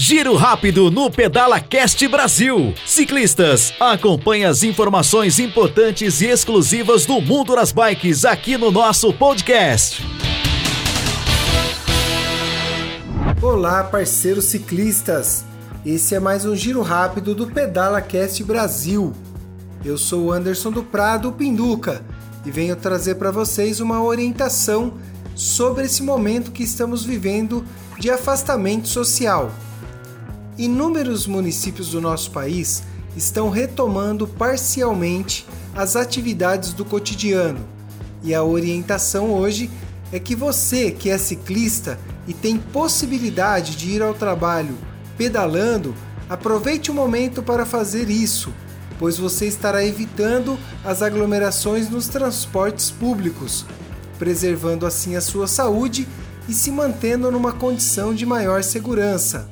Giro rápido no Pedala Cast Brasil. Ciclistas, acompanhe as informações importantes e exclusivas do mundo das bikes aqui no nosso podcast. Olá, parceiros ciclistas. Esse é mais um giro rápido do Pedala Cast Brasil. Eu sou o Anderson do Prado Pinduca e venho trazer para vocês uma orientação sobre esse momento que estamos vivendo de afastamento social. Inúmeros municípios do nosso país estão retomando parcialmente as atividades do cotidiano. E a orientação hoje é que você que é ciclista e tem possibilidade de ir ao trabalho pedalando, aproveite o momento para fazer isso, pois você estará evitando as aglomerações nos transportes públicos, preservando assim a sua saúde e se mantendo numa condição de maior segurança.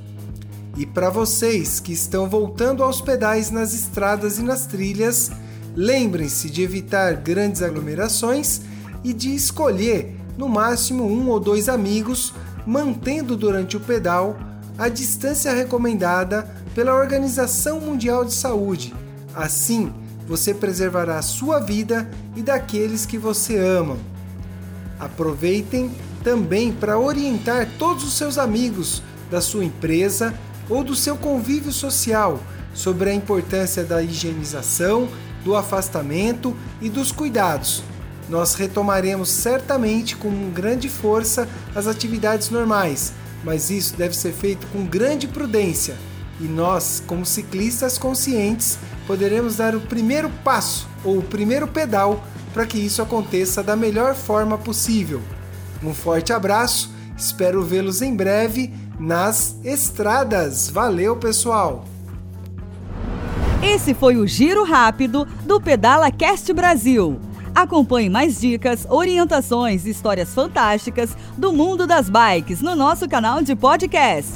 E para vocês que estão voltando aos pedais nas estradas e nas trilhas, lembrem-se de evitar grandes aglomerações e de escolher no máximo um ou dois amigos, mantendo durante o pedal a distância recomendada pela Organização Mundial de Saúde. Assim, você preservará a sua vida e daqueles que você ama. Aproveitem também para orientar todos os seus amigos da sua empresa ou do seu convívio social sobre a importância da higienização, do afastamento e dos cuidados. Nós retomaremos certamente com grande força as atividades normais, mas isso deve ser feito com grande prudência. E nós, como ciclistas conscientes, poderemos dar o primeiro passo ou o primeiro pedal para que isso aconteça da melhor forma possível. Um forte abraço, espero vê-los em breve nas estradas. Valeu, pessoal! Esse foi o Giro Rápido do Pedala Cast Brasil. Acompanhe mais dicas, orientações e histórias fantásticas do mundo das bikes no nosso canal de podcast.